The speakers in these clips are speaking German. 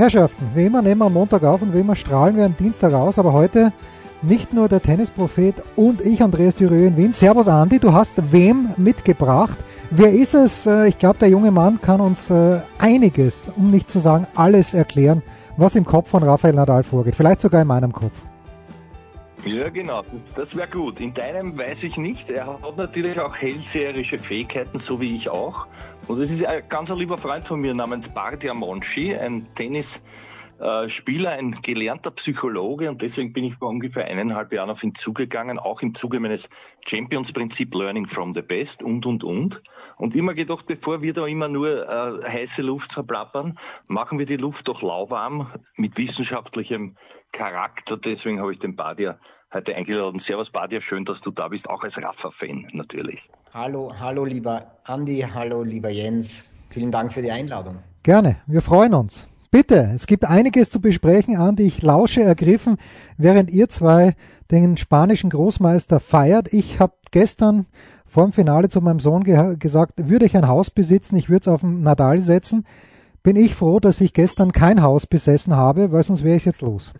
Herrschaften, wie immer nehmen wir am Montag auf und wie immer strahlen wir am Dienstag aus, aber heute nicht nur der Tennisprophet und ich, Andreas Dürer in Wien. Servus Andi, du hast wem mitgebracht? Wer ist es? Äh, ich glaube, der junge Mann kann uns äh, einiges, um nicht zu sagen alles erklären, was im Kopf von Rafael Nadal vorgeht. Vielleicht sogar in meinem Kopf. Ja, genau. Das wäre gut. In deinem weiß ich nicht. Er hat natürlich auch hellseherische Fähigkeiten, so wie ich auch. Und es ist ein ganz lieber Freund von mir namens Bardia Monchi, ein Tennis- äh, Spieler, ein gelernter Psychologe und deswegen bin ich vor ungefähr eineinhalb Jahren auf ihn zugegangen, auch im Zuge meines Champions-Prinzip Learning from the Best und, und, und. Und immer gedacht, bevor wir da immer nur äh, heiße Luft verplappern, machen wir die Luft doch lauwarm mit wissenschaftlichem Charakter. Deswegen habe ich den Badia heute eingeladen. Servus Badia, schön, dass du da bist, auch als Raffa-Fan natürlich. Hallo, hallo lieber Andi, hallo lieber Jens. Vielen Dank für die Einladung. Gerne, wir freuen uns. Bitte, es gibt einiges zu besprechen, Andi. Ich lausche ergriffen, während ihr zwei den spanischen Großmeister feiert. Ich habe gestern vor dem Finale zu meinem Sohn ge gesagt, würde ich ein Haus besitzen, ich würde es auf den Nadal setzen. Bin ich froh, dass ich gestern kein Haus besessen habe, weil sonst wäre ich jetzt los.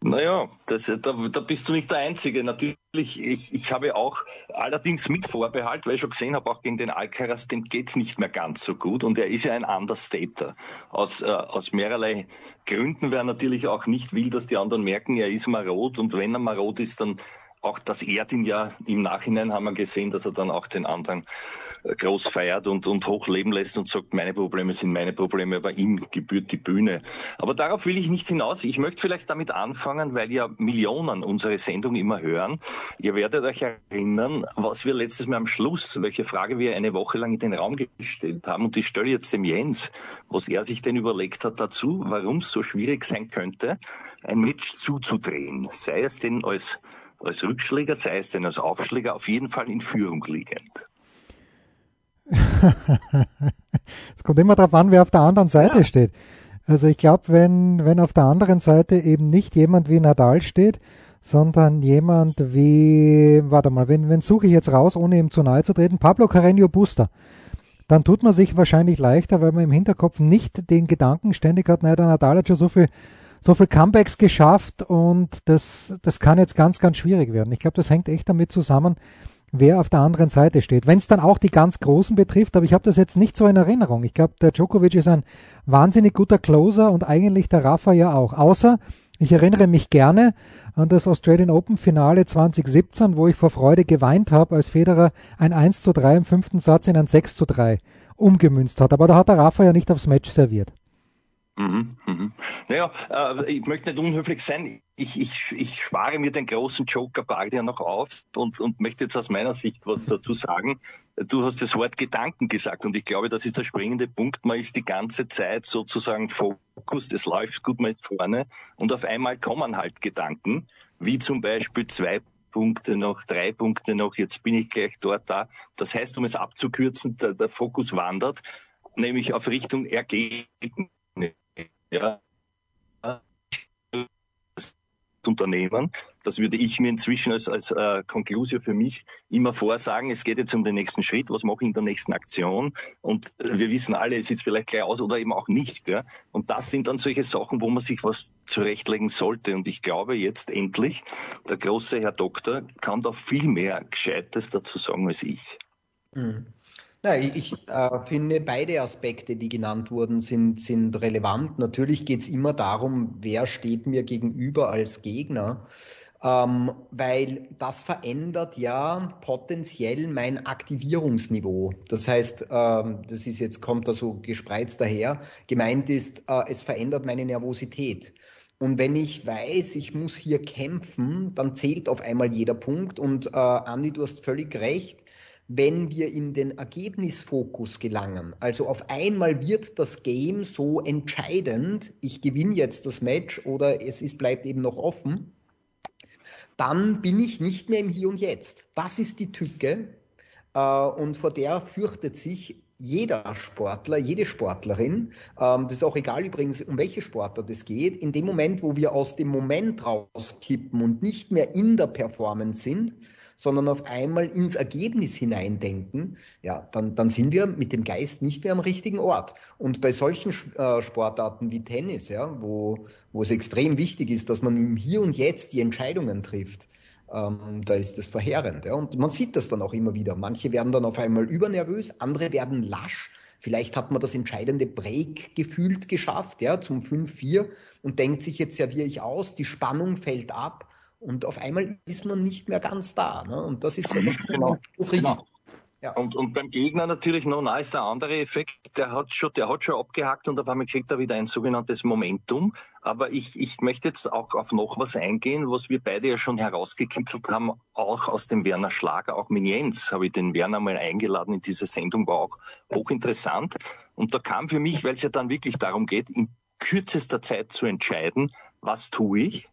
Naja, das, da, da bist du nicht der Einzige. Natürlich, ich, ich habe auch allerdings mit Vorbehalt, weil ich schon gesehen habe, auch gegen den Alcaraz, dem geht's nicht mehr ganz so gut und er ist ja ein Understater. Aus, äh, aus mehrerlei Gründen, wer natürlich auch nicht will, dass die anderen merken, er ist marot und wenn er marot ist, dann auch das ehrt ihn ja im Nachhinein haben wir gesehen, dass er dann auch den anderen groß feiert und, und hochleben lässt und sagt, meine Probleme sind meine Probleme, aber ihm gebührt die Bühne. Aber darauf will ich nicht hinaus. Ich möchte vielleicht damit anfangen, weil ja Millionen unsere Sendung immer hören. Ihr werdet euch erinnern, was wir letztes Mal am Schluss, welche Frage wir eine Woche lang in den Raum gestellt haben. Und die stelle jetzt dem Jens, was er sich denn überlegt hat dazu, warum es so schwierig sein könnte, ein Match zuzudrehen. Sei es denn als als Rückschläger, sei es denn als Aufschläger, auf jeden Fall in Führung liegend. es kommt immer darauf an, wer auf der anderen Seite ja. steht. Also ich glaube, wenn, wenn auf der anderen Seite eben nicht jemand wie Nadal steht, sondern jemand wie, warte mal, wenn, wenn suche ich jetzt raus, ohne ihm zu nahe zu treten, Pablo Carreño Buster, dann tut man sich wahrscheinlich leichter, weil man im Hinterkopf nicht den Gedanken ständig hat, naja, der Nadal hat schon so viel so viele Comebacks geschafft und das, das kann jetzt ganz, ganz schwierig werden. Ich glaube, das hängt echt damit zusammen, wer auf der anderen Seite steht. Wenn es dann auch die ganz Großen betrifft, aber ich habe das jetzt nicht so in Erinnerung. Ich glaube, der Djokovic ist ein wahnsinnig guter Closer und eigentlich der Rafa ja auch. Außer, ich erinnere mich gerne an das Australian Open Finale 2017, wo ich vor Freude geweint habe, als Federer ein 1 zu 3 im fünften Satz in ein 6 zu 3 umgemünzt hat. Aber da hat der Rafa ja nicht aufs Match serviert. Mhm, mhm. Naja, äh, ich möchte nicht unhöflich sein. Ich, ich, ich spare mir den großen Joker Bardia noch auf und, und möchte jetzt aus meiner Sicht was dazu sagen. Du hast das Wort Gedanken gesagt und ich glaube, das ist der springende Punkt. Man ist die ganze Zeit sozusagen Fokus, es läuft gut, man ist vorne und auf einmal kommen halt Gedanken, wie zum Beispiel zwei Punkte noch, drei Punkte noch, jetzt bin ich gleich dort da. Das heißt, um es abzukürzen, der, der Fokus wandert, nämlich auf Richtung Ergebnis ja, Unternehmen. Das würde ich mir inzwischen als, als äh, Konklusion für mich immer vorsagen. Es geht jetzt um den nächsten Schritt. Was mache ich in der nächsten Aktion? Und wir wissen alle, es sieht vielleicht gleich aus oder eben auch nicht. Ja? Und das sind dann solche Sachen, wo man sich was zurechtlegen sollte. Und ich glaube jetzt endlich, der große Herr Doktor kann da viel mehr Gescheites dazu sagen als ich. Mhm. Ich, ich äh, finde, beide Aspekte, die genannt wurden, sind, sind relevant. Natürlich geht es immer darum, wer steht mir gegenüber als Gegner. Ähm, weil das verändert ja potenziell mein Aktivierungsniveau. Das heißt, ähm, das ist jetzt, kommt da so gespreizt daher, gemeint ist, äh, es verändert meine Nervosität. Und wenn ich weiß, ich muss hier kämpfen, dann zählt auf einmal jeder Punkt. Und äh, Andi, du hast völlig recht wenn wir in den Ergebnisfokus gelangen. Also auf einmal wird das Game so entscheidend, ich gewinne jetzt das Match oder es ist, bleibt eben noch offen, dann bin ich nicht mehr im Hier und Jetzt. Das ist die Tücke äh, und vor der fürchtet sich jeder Sportler, jede Sportlerin, ähm, das ist auch egal übrigens, um welche Sportler das geht, in dem Moment, wo wir aus dem Moment rauskippen und nicht mehr in der Performance sind, sondern auf einmal ins Ergebnis hineindenken, ja, dann, dann sind wir mit dem Geist nicht mehr am richtigen Ort. Und bei solchen äh, Sportarten wie Tennis, ja, wo, wo es extrem wichtig ist, dass man im Hier und Jetzt die Entscheidungen trifft, ähm, da ist das verheerend. Ja. Und man sieht das dann auch immer wieder. Manche werden dann auf einmal übernervös, andere werden lasch. Vielleicht hat man das entscheidende Break gefühlt geschafft, ja, zum 5-4 und denkt sich, jetzt serviere ich aus, die Spannung fällt ab und auf einmal ist man nicht mehr ganz da. Ne? Und das ist, das ist genau. das Risiko. Genau. Ja. Und, und beim Gegner natürlich noch na ist der andere Effekt, der hat schon, der hat schon abgehakt und auf einmal kriegt er wieder ein sogenanntes Momentum. Aber ich, ich möchte jetzt auch auf noch was eingehen, was wir beide ja schon herausgekitzelt haben, auch aus dem Werner Schlager, auch mit Jens habe ich den Werner mal eingeladen in diese Sendung, war auch hochinteressant. Und da kam für mich, weil es ja dann wirklich darum geht, in kürzester Zeit zu entscheiden, was tue ich,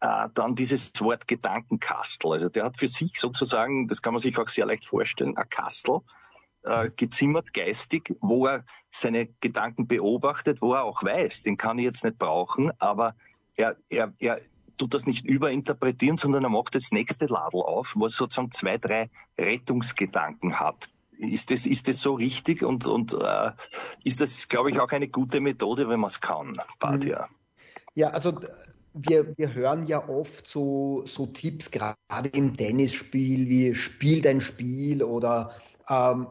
äh, dann dieses Wort Gedankenkastel. Also der hat für sich sozusagen, das kann man sich auch sehr leicht vorstellen, ein Kastel äh, gezimmert geistig, wo er seine Gedanken beobachtet, wo er auch weiß, den kann ich jetzt nicht brauchen, aber er, er, er tut das nicht überinterpretieren, sondern er macht das nächste Ladel auf, wo er sozusagen zwei, drei Rettungsgedanken hat. Ist das, ist das so richtig und, und äh, ist das, glaube ich, auch eine gute Methode, wenn man es kann, Badia? Ja, also wir, wir hören ja oft so, so Tipps, gerade im Tennisspiel, wie spiel dein Spiel oder ähm,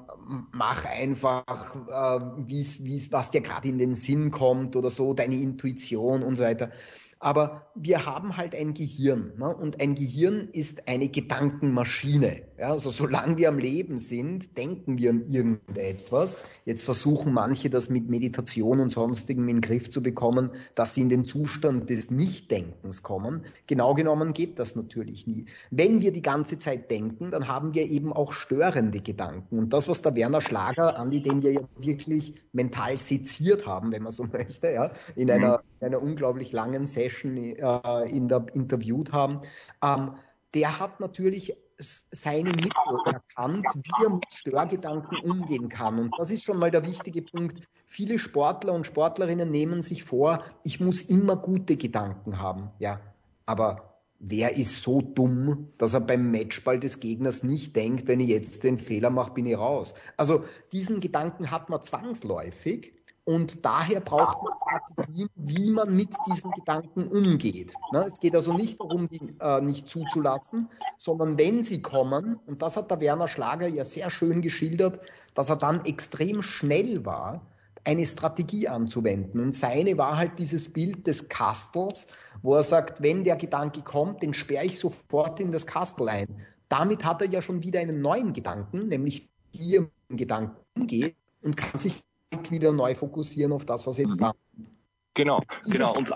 mach einfach, äh, wie's, wie's, was dir gerade in den Sinn kommt oder so, deine Intuition und so weiter. Aber wir haben halt ein Gehirn ne? und ein Gehirn ist eine Gedankenmaschine. Ja? Also solange wir am Leben sind, denken wir an irgendetwas. Jetzt versuchen manche das mit Meditation und sonstigem in den Griff zu bekommen, dass sie in den Zustand des Nichtdenkens kommen. Genau genommen geht das natürlich nie. Wenn wir die ganze Zeit denken, dann haben wir eben auch störende Gedanken. Und das, was der Werner Schlager, Andi, den wir ja wirklich mental seziert haben, wenn man so möchte, ja, in einer, in einer unglaublich langen Session, äh, in der, interviewt haben, ähm, der hat natürlich seine Mittel erkannt, wie er mit Störgedanken umgehen kann. Und das ist schon mal der wichtige Punkt. Viele Sportler und Sportlerinnen nehmen sich vor, ich muss immer gute Gedanken haben. Ja, aber wer ist so dumm, dass er beim Matchball des Gegners nicht denkt, wenn ich jetzt den Fehler mache, bin ich raus. Also diesen Gedanken hat man zwangsläufig. Und daher braucht man Strategien, wie man mit diesen Gedanken umgeht. Ne? Es geht also nicht darum, die äh, nicht zuzulassen, sondern wenn sie kommen, und das hat der Werner Schlager ja sehr schön geschildert, dass er dann extrem schnell war, eine Strategie anzuwenden. Und seine war halt dieses Bild des Kastels, wo er sagt, wenn der Gedanke kommt, den sperre ich sofort in das Kastel ein. Damit hat er ja schon wieder einen neuen Gedanken, nämlich wie er mit dem Gedanken umgeht und kann sich wieder neu fokussieren auf das, was jetzt mhm. da ist. Genau, genau. Und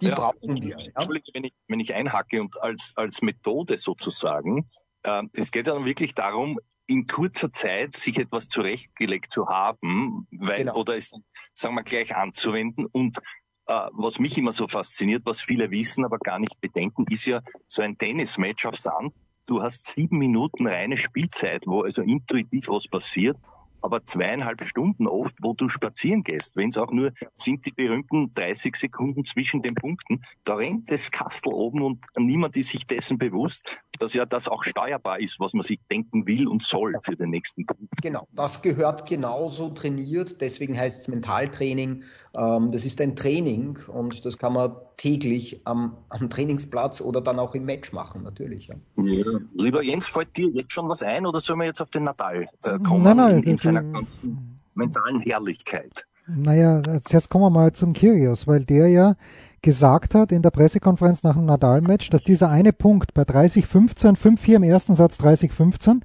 die ja, brauchen wir. Ja? Entschuldige, wenn ich, wenn ich einhacke und als, als Methode sozusagen, äh, es geht dann wirklich darum, in kurzer Zeit sich etwas zurechtgelegt zu haben, weil, genau. oder es, sagen wir, gleich anzuwenden und äh, was mich immer so fasziniert, was viele wissen, aber gar nicht bedenken, ist ja so ein Tennismatch auf Sand. Du hast sieben Minuten reine Spielzeit, wo also intuitiv was passiert aber zweieinhalb Stunden oft, wo du spazieren gehst, wenn es auch nur sind die berühmten 30 Sekunden zwischen den Punkten, da rennt das Kastel oben und niemand ist sich dessen bewusst, dass ja das auch steuerbar ist, was man sich denken will und soll für den nächsten Punkt. Genau, das gehört genauso trainiert, deswegen heißt es Mentaltraining. Ähm, das ist ein Training und das kann man täglich am, am Trainingsplatz oder dann auch im Match machen, natürlich. Ja. Ja. Lieber Jens, fällt dir jetzt schon was ein oder sollen wir jetzt auf den Natal äh, kommen? Nein, nein, in, in seiner ganzen mentalen Herrlichkeit. Naja, zuerst kommen wir mal zum Kyrgios, weil der ja gesagt hat in der Pressekonferenz nach dem Nadal-Match, dass dieser eine Punkt bei 30-15, 5-4 im ersten Satz 30-15,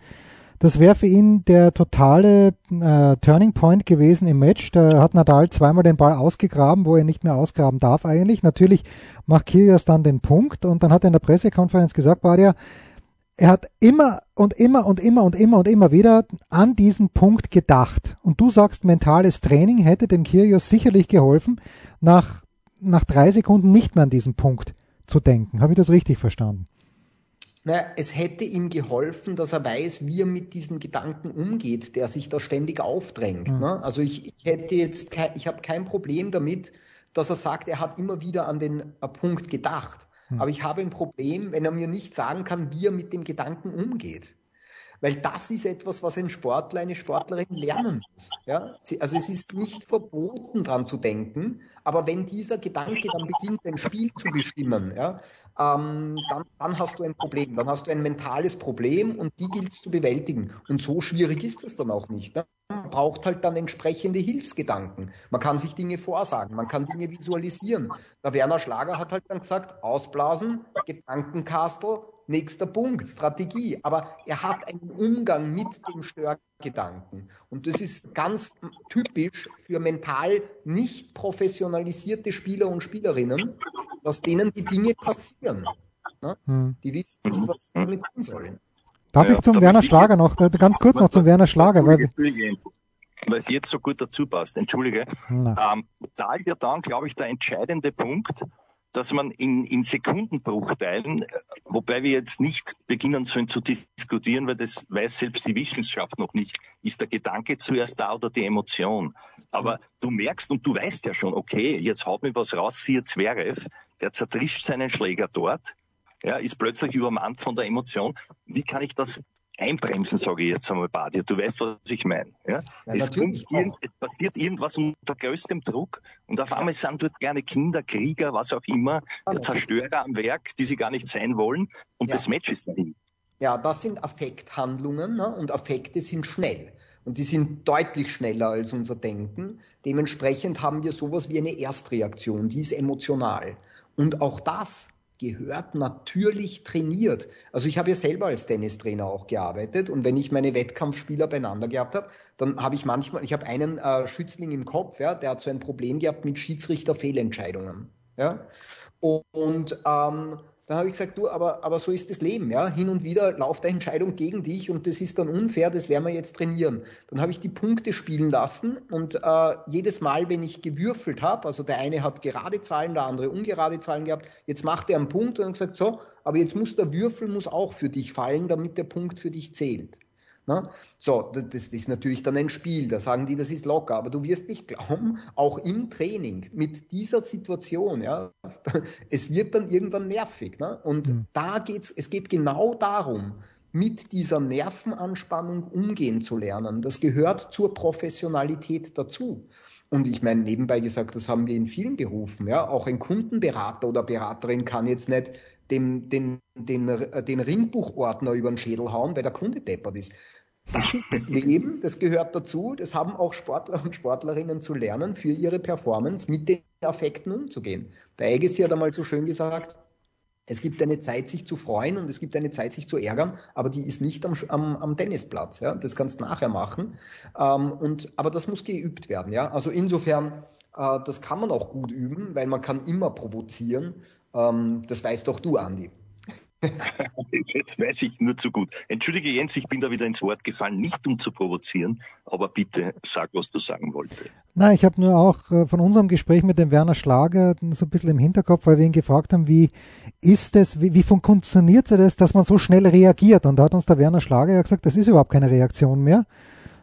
das wäre für ihn der totale äh, Turning Point gewesen im Match. Da hat Nadal zweimal den Ball ausgegraben, wo er nicht mehr ausgraben darf eigentlich. Natürlich macht Kyrgios dann den Punkt und dann hat er in der Pressekonferenz gesagt, war der, er hat immer und immer und immer und immer und immer wieder an diesen Punkt gedacht. Und du sagst, mentales Training hätte dem Kyrgios sicherlich geholfen, nach, nach drei Sekunden nicht mehr an diesen Punkt zu denken. Habe ich das richtig verstanden? Naja, es hätte ihm geholfen, dass er weiß, wie er mit diesem Gedanken umgeht, der sich da ständig aufdrängt. Mhm. Ne? Also ich, ich hätte jetzt kein, ich habe kein Problem damit, dass er sagt, er hat immer wieder an den äh, Punkt gedacht. Mhm. Aber ich habe ein Problem, wenn er mir nicht sagen kann, wie er mit dem Gedanken umgeht. Weil das ist etwas, was ein Sportler, eine Sportlerin lernen muss. Ja? Also es ist nicht verboten, dran zu denken, aber wenn dieser Gedanke dann beginnt, ein Spiel zu bestimmen, ja, ähm, dann, dann, hast du ein Problem. Dann hast du ein mentales Problem und die gilt es zu bewältigen. Und so schwierig ist es dann auch nicht. Ne? Man braucht halt dann entsprechende Hilfsgedanken. Man kann sich Dinge vorsagen, man kann Dinge visualisieren. Der Werner Schlager hat halt dann gesagt, ausblasen, Gedankenkastel, nächster Punkt, Strategie. Aber er hat einen Umgang mit dem Störgedanken. Und das ist ganz typisch für mental nicht professionalisierte Spieler und Spielerinnen, dass denen die Dinge passieren. Ne? Hm. Die wissen nicht, was sie damit tun sollen. Darf ja, ich zum Werner Schlager noch, äh, ganz kurz noch zum Werner Schlager, weil, weil es jetzt so gut dazu passt. Entschuldige. Ähm, da wird dann, glaube ich, der entscheidende Punkt, dass man in, in Sekundenbruchteilen, wobei wir jetzt nicht beginnen sollen zu diskutieren, weil das weiß selbst die Wissenschaft noch nicht, ist der Gedanke zuerst da oder die Emotion. Aber du merkst und du weißt ja schon, okay, jetzt haut mir was raus, siehe Zverev, der zertrischt seinen Schläger dort, ja, ist plötzlich übermannt von der Emotion. Wie kann ich das einbremsen, sage ich jetzt einmal, Badia. Du weißt, was ich meine. Ja? ja es, kommt irgend, es passiert irgendwas unter größtem Druck und auf einmal sind dort gerne Kinder, Krieger, was auch immer, Zerstörer am Werk, die sie gar nicht sein wollen und ja. das Match ist dahin. Ja, das sind Affekthandlungen ne? und Affekte sind schnell. Und die sind deutlich schneller als unser Denken. Dementsprechend haben wir sowas wie eine Erstreaktion, die ist emotional. Und auch das gehört natürlich trainiert. Also ich habe ja selber als Tennistrainer auch gearbeitet und wenn ich meine Wettkampfspieler beieinander gehabt habe, dann habe ich manchmal, ich habe einen äh, Schützling im Kopf, ja, der hat so ein Problem gehabt mit Schiedsrichterfehlentscheidungen. Ja? Und ähm, dann habe ich gesagt, du, aber, aber so ist das Leben, ja. Hin und wieder lauft eine Entscheidung gegen dich und das ist dann unfair, das werden wir jetzt trainieren. Dann habe ich die Punkte spielen lassen und äh, jedes Mal, wenn ich gewürfelt habe, also der eine hat gerade Zahlen, der andere ungerade Zahlen gehabt, jetzt macht er einen Punkt und dann gesagt, so, aber jetzt muss der Würfel muss auch für dich fallen, damit der Punkt für dich zählt. Na? So, das ist natürlich dann ein Spiel, da sagen die, das ist locker, aber du wirst nicht glauben, auch im Training mit dieser Situation, ja, es wird dann irgendwann nervig. Ne? Und mhm. da geht's, es geht genau darum, mit dieser Nervenanspannung umgehen zu lernen. Das gehört zur Professionalität dazu. Und ich meine, nebenbei gesagt, das haben wir in vielen Berufen. Ja? Auch ein Kundenberater oder Beraterin kann jetzt nicht dem, den, den, den Ringbuchordner über den Schädel hauen, weil der Kunde deppert ist. Das ist das Leben, das gehört dazu. Das haben auch Sportler und Sportlerinnen zu lernen, für ihre Performance mit den Affekten umzugehen. Der Agassi hat einmal so schön gesagt, es gibt eine Zeit, sich zu freuen und es gibt eine Zeit, sich zu ärgern, aber die ist nicht am, am, am Tennisplatz. Ja? Das kannst du nachher machen. Ähm, und, aber das muss geübt werden. Ja? Also insofern, äh, das kann man auch gut üben, weil man kann immer provozieren. Ähm, das weißt doch du, Andi. Jetzt weiß ich nur zu gut. Entschuldige Jens, ich bin da wieder ins Wort gefallen, nicht um zu provozieren, aber bitte sag, was du sagen wolltest. Nein, ich habe nur auch äh, von unserem Gespräch mit dem Werner Schlager so ein bisschen im Hinterkopf, weil wir ihn gefragt haben, wie ist es, wie, wie funktioniert es, dass man so schnell reagiert? Und da hat uns der Werner Schlager ja gesagt, das ist überhaupt keine Reaktion mehr,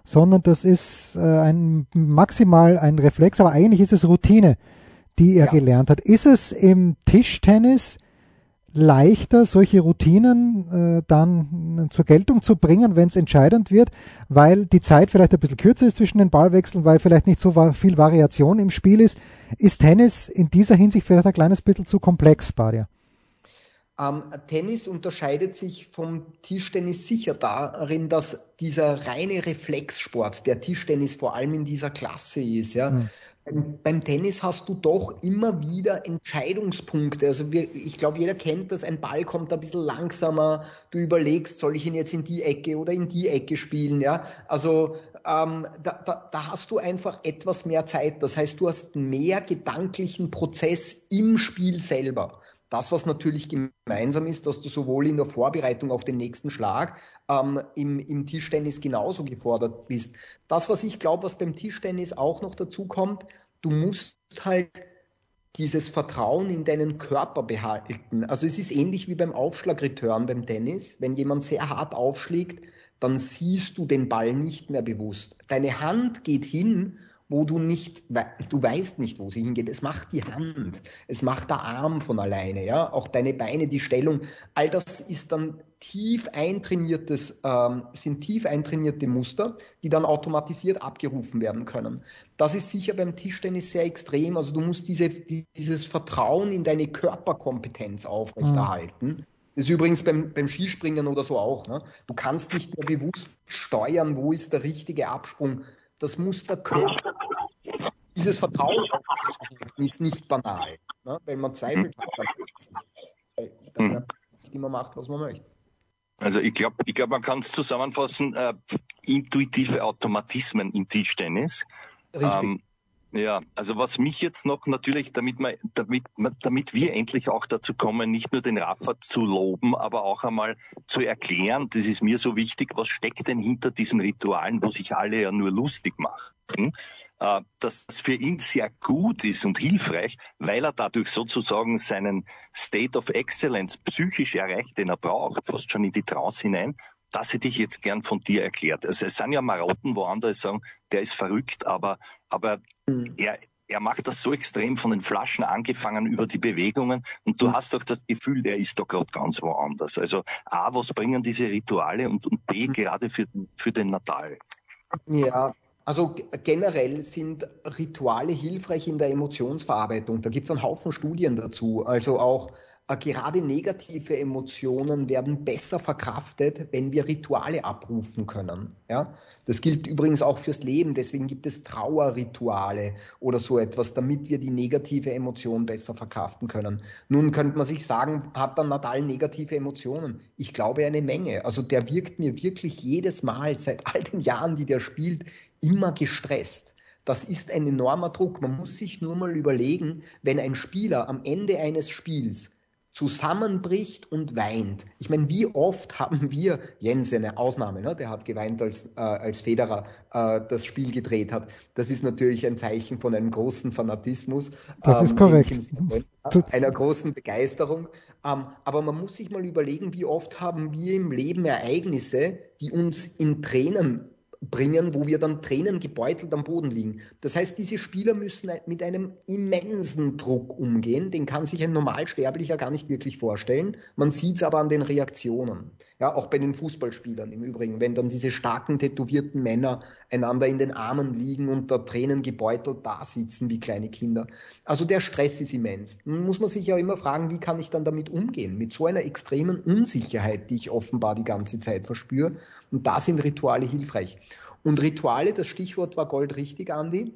sondern das ist äh, ein maximal ein Reflex, aber eigentlich ist es Routine, die er ja. gelernt hat. Ist es im Tischtennis leichter, solche Routinen äh, dann zur Geltung zu bringen, wenn es entscheidend wird, weil die Zeit vielleicht ein bisschen kürzer ist zwischen den Ballwechseln, weil vielleicht nicht so viel Variation im Spiel ist. Ist Tennis in dieser Hinsicht vielleicht ein kleines bisschen zu komplex, Badia? Ähm, Tennis unterscheidet sich vom Tischtennis sicher darin, dass dieser reine Reflexsport, der Tischtennis vor allem in dieser Klasse ist, ja. Mhm beim Tennis hast du doch immer wieder Entscheidungspunkte. Also wir, ich glaube, jeder kennt das, ein Ball kommt ein bisschen langsamer, du überlegst, soll ich ihn jetzt in die Ecke oder in die Ecke spielen, ja. Also ähm, da, da, da hast du einfach etwas mehr Zeit. Das heißt, du hast mehr gedanklichen Prozess im Spiel selber. Das, was natürlich gemeinsam ist, dass du sowohl in der Vorbereitung auf den nächsten Schlag ähm, im, im Tischtennis genauso gefordert bist. Das, was ich glaube, was beim Tischtennis auch noch dazu kommt, du musst halt dieses Vertrauen in deinen Körper behalten. Also es ist ähnlich wie beim Aufschlagreturn beim Tennis. Wenn jemand sehr hart aufschlägt, dann siehst du den Ball nicht mehr bewusst. Deine Hand geht hin wo du nicht, du weißt nicht, wo sie hingeht. Es macht die Hand, es macht der Arm von alleine, ja, auch deine Beine, die Stellung. All das ist dann tief eintrainiertes, ähm, sind tief eintrainierte Muster, die dann automatisiert abgerufen werden können. Das ist sicher beim Tischtennis sehr extrem. Also du musst diese, dieses Vertrauen in deine Körperkompetenz aufrechterhalten. Mhm. Das ist übrigens beim, beim Skispringen oder so auch. Ne? Du kannst nicht mehr bewusst steuern, wo ist der richtige Absprung das muss der Körper. Dieses Vertrauen ist nicht banal. Ne? Wenn man zweifelt hat, dann, dann hm. nicht immer macht, was man möchte. Also ich glaube, ich glaub, man kann es zusammenfassen, äh, intuitive Automatismen im Tischtennis. Richtig. Ähm, ja, also was mich jetzt noch natürlich, damit, man, damit, damit wir endlich auch dazu kommen, nicht nur den Rafa zu loben, aber auch einmal zu erklären, das ist mir so wichtig, was steckt denn hinter diesen Ritualen, wo sich alle ja nur lustig machen, äh, dass das für ihn sehr gut ist und hilfreich, weil er dadurch sozusagen seinen State of Excellence psychisch erreicht, den er braucht, fast schon in die Trance hinein das hätte ich jetzt gern von dir erklärt. Also es sind ja Marotten, wo andere sagen, der ist verrückt, aber, aber mhm. er, er macht das so extrem von den Flaschen angefangen über die Bewegungen und du mhm. hast doch das Gefühl, der ist da gerade ganz woanders. Also A, was bringen diese Rituale und, und B, mhm. gerade für, für den Natal? Ja, also generell sind Rituale hilfreich in der Emotionsverarbeitung. Da gibt es einen Haufen Studien dazu. Also auch gerade negative Emotionen werden besser verkraftet, wenn wir Rituale abrufen können. Ja? Das gilt übrigens auch fürs Leben, deswegen gibt es Trauerrituale oder so etwas, damit wir die negative Emotion besser verkraften können. Nun könnte man sich sagen, hat dann Nadal negative Emotionen? Ich glaube eine Menge. Also der wirkt mir wirklich jedes Mal seit all den Jahren, die der spielt, immer gestresst. Das ist ein enormer Druck. Man muss sich nur mal überlegen, wenn ein Spieler am Ende eines Spiels zusammenbricht und weint. Ich meine, wie oft haben wir, Jens eine Ausnahme, ne? der hat geweint, als, äh, als Federer äh, das Spiel gedreht hat. Das ist natürlich ein Zeichen von einem großen Fanatismus. Das ähm, ist korrekt. Einer großen Begeisterung. Ähm, aber man muss sich mal überlegen, wie oft haben wir im Leben Ereignisse, die uns in Tränen bringen, wo wir dann Tränen gebeutelt am Boden liegen. Das heißt, diese Spieler müssen mit einem immensen Druck umgehen, den kann sich ein Normalsterblicher gar nicht wirklich vorstellen. Man sieht es aber an den Reaktionen. Ja, auch bei den Fußballspielern im Übrigen, wenn dann diese starken, tätowierten Männer einander in den Armen liegen und da Tränen gebeutelt da sitzen wie kleine Kinder. Also der Stress ist immens. Nun muss man sich ja immer fragen, wie kann ich dann damit umgehen? Mit so einer extremen Unsicherheit, die ich offenbar die ganze Zeit verspüre. Und da sind Rituale hilfreich. Und Rituale, das Stichwort war goldrichtig, Andi.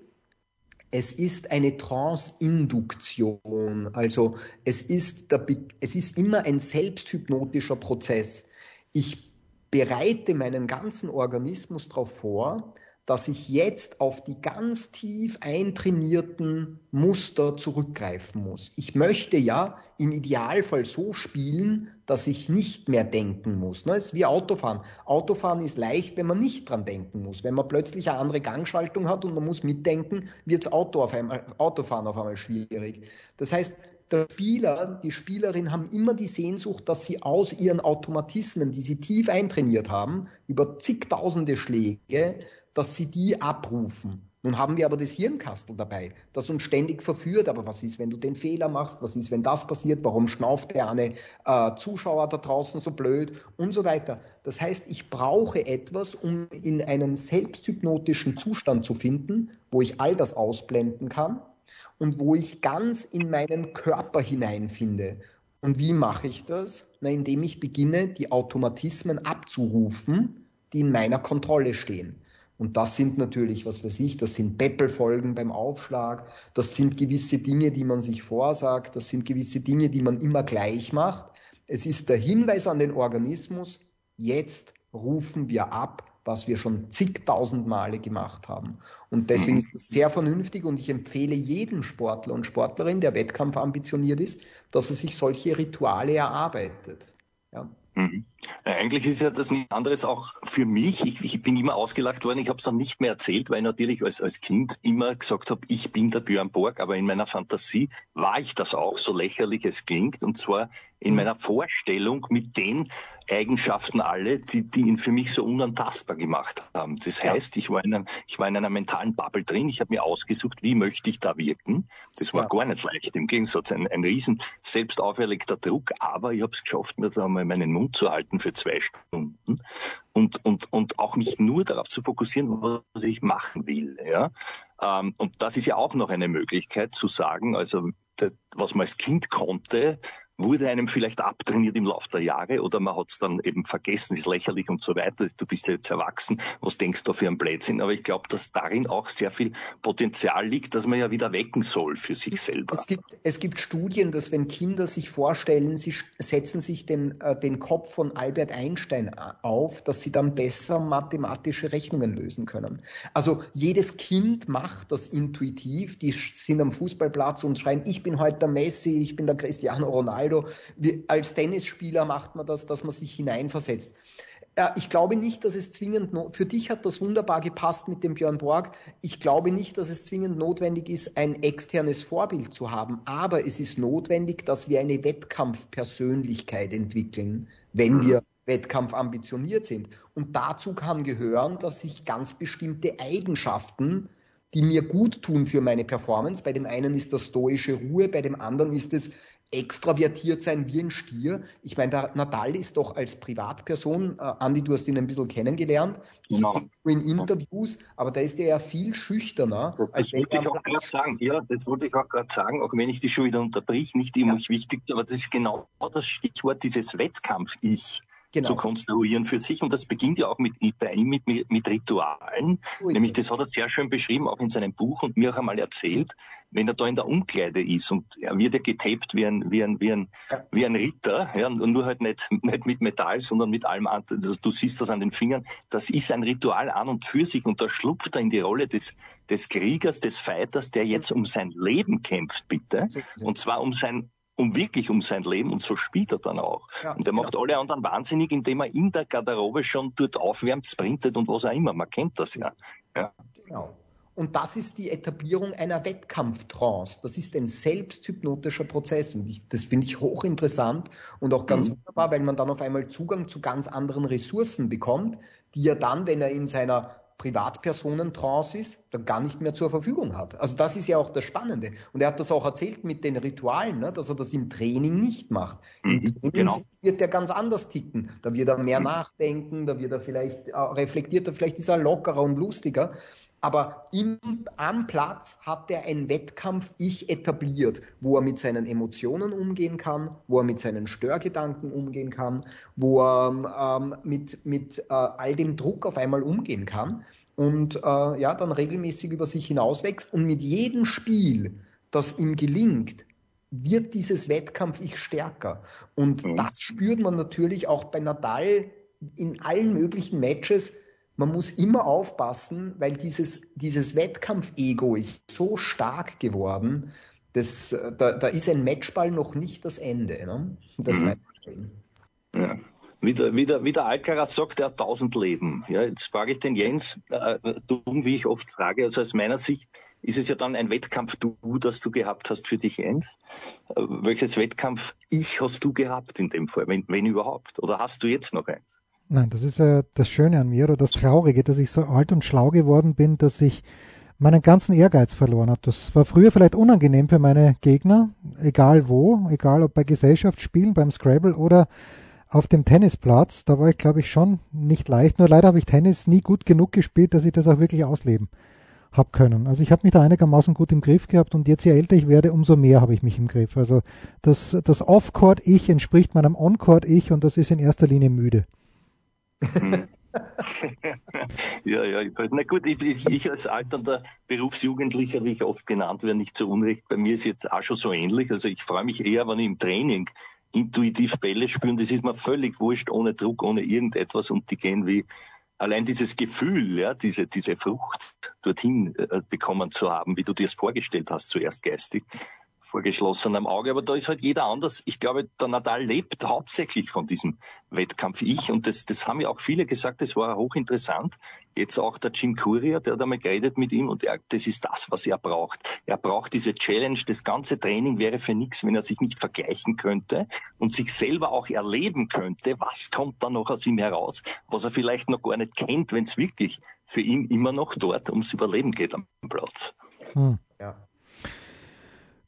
Es ist eine Trance-Induktion. Also es ist, der, es ist immer ein selbsthypnotischer Prozess. Ich bereite meinen ganzen Organismus darauf vor, dass ich jetzt auf die ganz tief eintrainierten Muster zurückgreifen muss. Ich möchte ja im Idealfall so spielen, dass ich nicht mehr denken muss. Das ist wie Autofahren. Autofahren ist leicht, wenn man nicht dran denken muss. Wenn man plötzlich eine andere Gangschaltung hat und man muss mitdenken, wird Auto auf einmal, Autofahren auf einmal schwierig. Das heißt, der Spieler, die Spielerin haben immer die Sehnsucht, dass sie aus ihren Automatismen, die sie tief eintrainiert haben, über zigtausende Schläge, dass sie die abrufen. Nun haben wir aber das Hirnkastel dabei, das uns ständig verführt. Aber was ist, wenn du den Fehler machst? Was ist, wenn das passiert? Warum schnauft der eine äh, Zuschauer da draußen so blöd? Und so weiter. Das heißt, ich brauche etwas, um in einen selbsthypnotischen Zustand zu finden, wo ich all das ausblenden kann und wo ich ganz in meinen Körper hineinfinde. Und wie mache ich das? Na, indem ich beginne, die Automatismen abzurufen, die in meiner Kontrolle stehen. Und das sind natürlich, was weiß ich, das sind Peppelfolgen beim Aufschlag, das sind gewisse Dinge, die man sich vorsagt, das sind gewisse Dinge, die man immer gleich macht. Es ist der Hinweis an den Organismus, jetzt rufen wir ab, was wir schon zigtausend Male gemacht haben. Und deswegen ist das sehr vernünftig und ich empfehle jedem Sportler und Sportlerin, der Wettkampf ambitioniert ist, dass er sich solche Rituale erarbeitet. Ja. Mhm. Eigentlich ist ja das nichts anderes auch für mich. Ich, ich bin immer ausgelacht worden. Ich habe es dann nicht mehr erzählt, weil ich natürlich als, als Kind immer gesagt habe, ich bin der Björn Borg. Aber in meiner Fantasie war ich das auch, so lächerlich es klingt. Und zwar in mhm. meiner Vorstellung mit den Eigenschaften alle, die, die ihn für mich so unantastbar gemacht haben. Das heißt, ich, war in einem, ich war in einer mentalen Bubble drin. Ich habe mir ausgesucht, wie möchte ich da wirken. Das war ja. gar nicht leicht. Im Gegensatz, ein, ein riesen selbst auferlegter Druck. Aber ich habe es geschafft, mir da mal meinen Mund zu halten für zwei Stunden und, und, und auch mich nur darauf zu fokussieren, was ich machen will. Ja? Ähm, und das ist ja auch noch eine Möglichkeit zu sagen, also was man als Kind konnte, wurde einem vielleicht abtrainiert im Laufe der Jahre oder man hat es dann eben vergessen, ist lächerlich und so weiter. Du bist ja jetzt erwachsen, was denkst du für einen Blödsinn? Aber ich glaube, dass darin auch sehr viel Potenzial liegt, dass man ja wieder wecken soll für sich selber. Es gibt, es gibt Studien, dass wenn Kinder sich vorstellen, sie setzen sich den, äh, den Kopf von Albert Einstein auf, dass sie dann besser mathematische Rechnungen lösen können. Also jedes Kind macht das intuitiv. Die sind am Fußballplatz und schreien, ich bin heute der Messi, ich bin der Cristiano Ronaldo Ronaldo. Wie, als Tennisspieler macht man das, dass man sich hineinversetzt. Äh, ich glaube nicht, dass es zwingend, für dich hat das wunderbar gepasst mit dem Björn Borg. Ich glaube nicht, dass es zwingend notwendig ist, ein externes Vorbild zu haben. Aber es ist notwendig, dass wir eine Wettkampfpersönlichkeit entwickeln, wenn mhm. wir Wettkampf ambitioniert sind. Und dazu kann gehören, dass ich ganz bestimmte Eigenschaften, die mir gut tun für meine Performance, bei dem einen ist das stoische Ruhe, bei dem anderen ist es extravertiert sein wie ein Stier. Ich meine, der Nadal ist doch als Privatperson, äh, Andi, du hast ihn ein bisschen kennengelernt, ich ja. sehe in Interviews, aber da ist er ja viel schüchterner. Das als wollte ich auch gerade sagen, ja, das wollte ich auch gerade sagen, auch wenn ich die schon wieder unterbrich, nicht immer ja. wichtig, aber das ist genau das Stichwort dieses Wettkampf-Ich genau. zu konstruieren für sich. Und das beginnt ja auch mit, bei ihm mit, mit, mit Ritualen. Ui. Nämlich, das hat er sehr schön beschrieben, auch in seinem Buch und mir auch einmal erzählt, wenn er da in der Umkleide ist und er wird ja getaped wie ein, wie ein, wie ein, ja. wie ein Ritter, ja, und nur halt nicht, nicht mit Metall, sondern mit allem anderen. Also du siehst das an den Fingern. Das ist ein Ritual an und für sich und da schlupft er in die Rolle des, des Kriegers, des Fighters, der jetzt um sein Leben kämpft, bitte. Und zwar um sein um wirklich um sein Leben und so spielt er dann auch. Ja, und er macht ja. alle anderen wahnsinnig, indem er in der Garderobe schon dort aufwärmt, sprintet und was auch immer. Man kennt das ja. ja. Genau. Und das ist die Etablierung einer Wettkampftrance. Das ist ein selbsthypnotischer Prozess. Und ich, das finde ich hochinteressant und auch ganz mhm. wunderbar, weil man dann auf einmal Zugang zu ganz anderen Ressourcen bekommt, die er dann, wenn er in seiner Privatpersonentrance ist, dann gar nicht mehr zur Verfügung hat. Also das ist ja auch das Spannende. Und er hat das auch erzählt mit den Ritualen, ne, dass er das im Training nicht macht. Im mhm, Training genau. wird er ganz anders ticken. Da wird er mehr mhm. nachdenken, da wird er vielleicht äh, reflektierter, vielleicht ist er lockerer und lustiger. Aber im, am Platz hat er ein Wettkampf-Ich etabliert, wo er mit seinen Emotionen umgehen kann, wo er mit seinen Störgedanken umgehen kann, wo er ähm, mit, mit äh, all dem Druck auf einmal umgehen kann und äh, ja, dann regelmäßig über sich hinauswächst. Und mit jedem Spiel, das ihm gelingt, wird dieses Wettkampf-Ich stärker. Und mhm. das spürt man natürlich auch bei Nadal in allen möglichen Matches man muss immer aufpassen, weil dieses, dieses Wettkampf-Ego ist so stark geworden, dass, da, da ist ein Matchball noch nicht das Ende. Ne? Das mhm. ja. Wie der, wie, der, wie der Alcaraz sagt, er hat tausend Leben. Ja, jetzt frage ich den Jens, äh, dumm, wie ich oft frage, also aus meiner Sicht ist es ja dann ein Wettkampf-Du, das du gehabt hast für dich, Jens. Äh, welches Wettkampf-Ich hast du gehabt in dem Fall, wenn, wenn überhaupt? Oder hast du jetzt noch eins? Nein, das ist ja das Schöne an mir oder das Traurige, dass ich so alt und schlau geworden bin, dass ich meinen ganzen Ehrgeiz verloren habe. Das war früher vielleicht unangenehm für meine Gegner, egal wo, egal ob bei Gesellschaftsspielen, beim Scrabble oder auf dem Tennisplatz. Da war ich, glaube ich, schon nicht leicht. Nur leider habe ich Tennis nie gut genug gespielt, dass ich das auch wirklich ausleben habe können. Also ich habe mich da einigermaßen gut im Griff gehabt und jetzt je älter ich werde, umso mehr habe ich mich im Griff. Also das, das Off-Court-Ich entspricht meinem On-Court-Ich und das ist in erster Linie müde. Hm. ja, ja, na gut, ich, ich, ich als alternder Berufsjugendlicher, wie ich oft genannt werde, nicht so unrecht. Bei mir ist jetzt auch schon so ähnlich. Also ich freue mich eher, wenn ich im Training intuitiv Bälle spüre. Das ist mir völlig wurscht, ohne Druck, ohne irgendetwas und die gehen wie, allein dieses Gefühl, ja, diese, diese Frucht dorthin äh, bekommen zu haben, wie du dir es vorgestellt hast, zuerst geistig, vor geschlossenem Auge. Aber da ist halt jeder anders. Ich glaube, der Nadal lebt hauptsächlich von diesem Wettkampf. Ich, und das, das haben ja auch viele gesagt, das war hochinteressant. Jetzt auch der Jim Courier, der hat einmal geredet mit ihm und er, das ist das, was er braucht. Er braucht diese Challenge. Das ganze Training wäre für nichts, wenn er sich nicht vergleichen könnte und sich selber auch erleben könnte. Was kommt da noch aus ihm heraus, was er vielleicht noch gar nicht kennt, wenn es wirklich für ihn immer noch dort ums Überleben geht am Platz. Hm. Ja.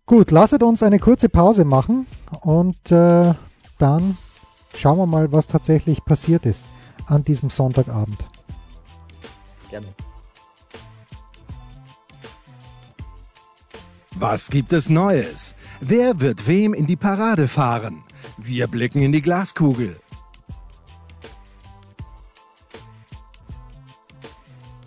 Gut, lasset uns eine kurze Pause machen und äh, dann schauen wir mal, was tatsächlich passiert ist an diesem Sonntagabend. Gerne. Was gibt es Neues? Wer wird wem in die Parade fahren? Wir blicken in die Glaskugel.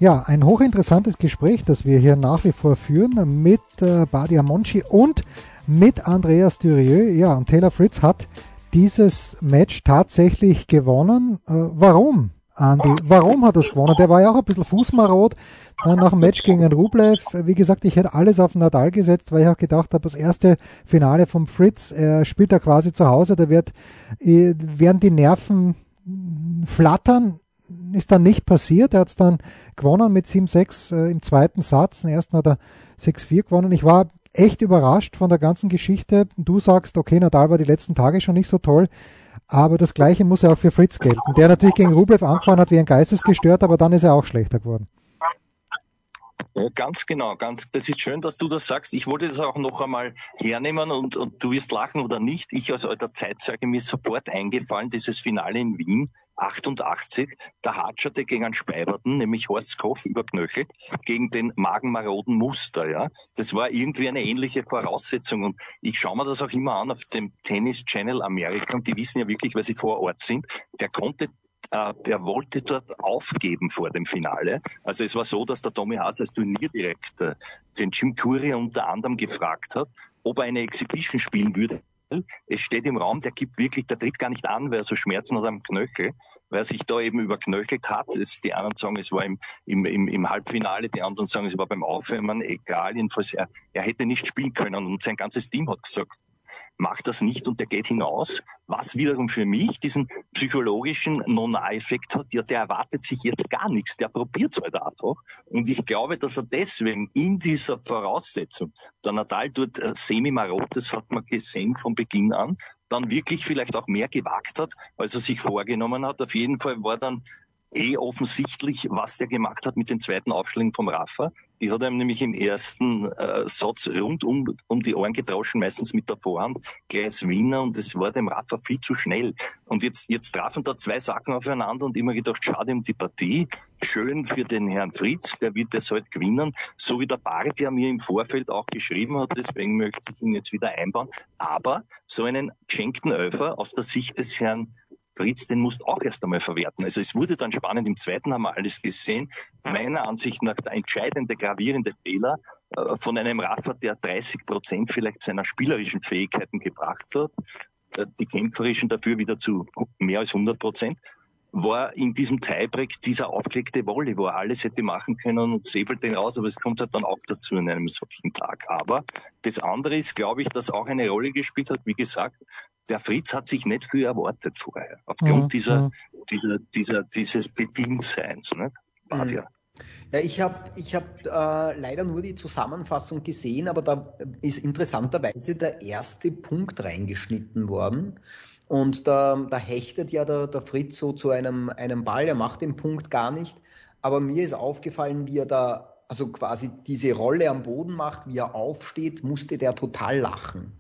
Ja, ein hochinteressantes Gespräch, das wir hier nach wie vor führen mit äh, Badia Monchi und mit Andreas Durieux. Ja, und Taylor Fritz hat dieses Match tatsächlich gewonnen. Äh, warum, Andy? Warum hat er es gewonnen? Der war ja auch ein bisschen fußmarot. Dann nach dem Match gegen Rublev. Wie gesagt, ich hätte alles auf Nadal gesetzt, weil ich auch gedacht habe, das erste Finale vom Fritz, er spielt da quasi zu Hause, da wird, äh, werden die Nerven flattern ist dann nicht passiert. Er hat es dann gewonnen mit 7-6 äh, im zweiten Satz. Den ersten hat er 6-4 gewonnen. Ich war echt überrascht von der ganzen Geschichte. Du sagst, okay, Nadal war die letzten Tage schon nicht so toll. Aber das Gleiche muss ja auch für Fritz gelten, der natürlich gegen Rublev angefahren hat wie ein Geistesgestört, aber dann ist er auch schlechter geworden. Ja, ganz genau, ganz, das ist schön, dass du das sagst. Ich wollte das auch noch einmal hernehmen und, und du wirst lachen oder nicht. Ich als alter Zeitzeuge mir sofort eingefallen, dieses Finale in Wien, 88, der Hatscherte gegen einen Speiberten, nämlich Horst Koff überknöchelt, gegen den magenmaroden Muster, ja. Das war irgendwie eine ähnliche Voraussetzung und ich schaue mir das auch immer an auf dem Tennis Channel Amerika und die wissen ja wirklich, weil sie vor Ort sind. Der konnte der wollte dort aufgeben vor dem Finale. Also es war so, dass der Tommy Haas als Turnierdirektor den Jim Courier unter anderem gefragt hat, ob er eine Exhibition spielen würde. Es steht im Raum, der gibt wirklich, der tritt gar nicht an, weil er so Schmerzen hat am Knöchel, weil er sich da eben überknöchelt hat. Es, die anderen sagen, es war im, im, im, im Halbfinale, die anderen sagen, es war beim Aufwärmen, egal, jedenfalls, er, er hätte nicht spielen können und sein ganzes Team hat gesagt, macht das nicht und der geht hinaus, was wiederum für mich diesen psychologischen Non-Effekt hat, ja, der erwartet sich jetzt gar nichts, der probiert es halt einfach. Und ich glaube, dass er deswegen in dieser Voraussetzung, der Natal dort äh, semi-marot, das hat man gesehen von Beginn an, dann wirklich vielleicht auch mehr gewagt hat, als er sich vorgenommen hat. Auf jeden Fall war dann eh offensichtlich, was der gemacht hat mit den zweiten Aufschlägen vom Rafa. Die hat einem nämlich im ersten äh, Satz rund um, um die Ohren getroschen, meistens mit der Vorhand, gleich Wiener und es war dem Rafa viel zu schnell. Und jetzt, jetzt trafen da zwei Sachen aufeinander und immer gedacht, schade um die Partie. Schön für den Herrn Fritz, der wird das heute gewinnen. So wie der Bart ja mir im Vorfeld auch geschrieben hat, deswegen möchte ich ihn jetzt wieder einbauen. Aber so einen geschenkten Öfer aus der Sicht des Herrn Fritz, den musst auch erst einmal verwerten. Also es wurde dann spannend. Im zweiten haben wir alles gesehen. Meiner Ansicht nach der entscheidende, gravierende Fehler äh, von einem Rafa, der 30 Prozent vielleicht seiner spielerischen Fähigkeiten gebracht hat, äh, die kämpferischen dafür wieder zu mehr als 100 Prozent, war in diesem Tiebreak dieser aufgelegte Volley, wo er alles hätte machen können und säbelt den raus, aber es kommt halt dann auch dazu in einem solchen Tag. Aber das andere ist, glaube ich, dass auch eine Rolle gespielt hat, wie gesagt, der Fritz hat sich nicht viel erwartet vorher, aufgrund mhm. dieser, mhm. dieser, dieser, dieses Bedienseins. Ne? Mhm. Ja. Ja, ich habe ich hab, äh, leider nur die Zusammenfassung gesehen, aber da ist interessanterweise der erste Punkt reingeschnitten worden. Und da, da hechtet ja der, der Fritz so zu einem, einem Ball, er macht den Punkt gar nicht. Aber mir ist aufgefallen, wie er da, also quasi diese Rolle am Boden macht, wie er aufsteht, musste der total lachen.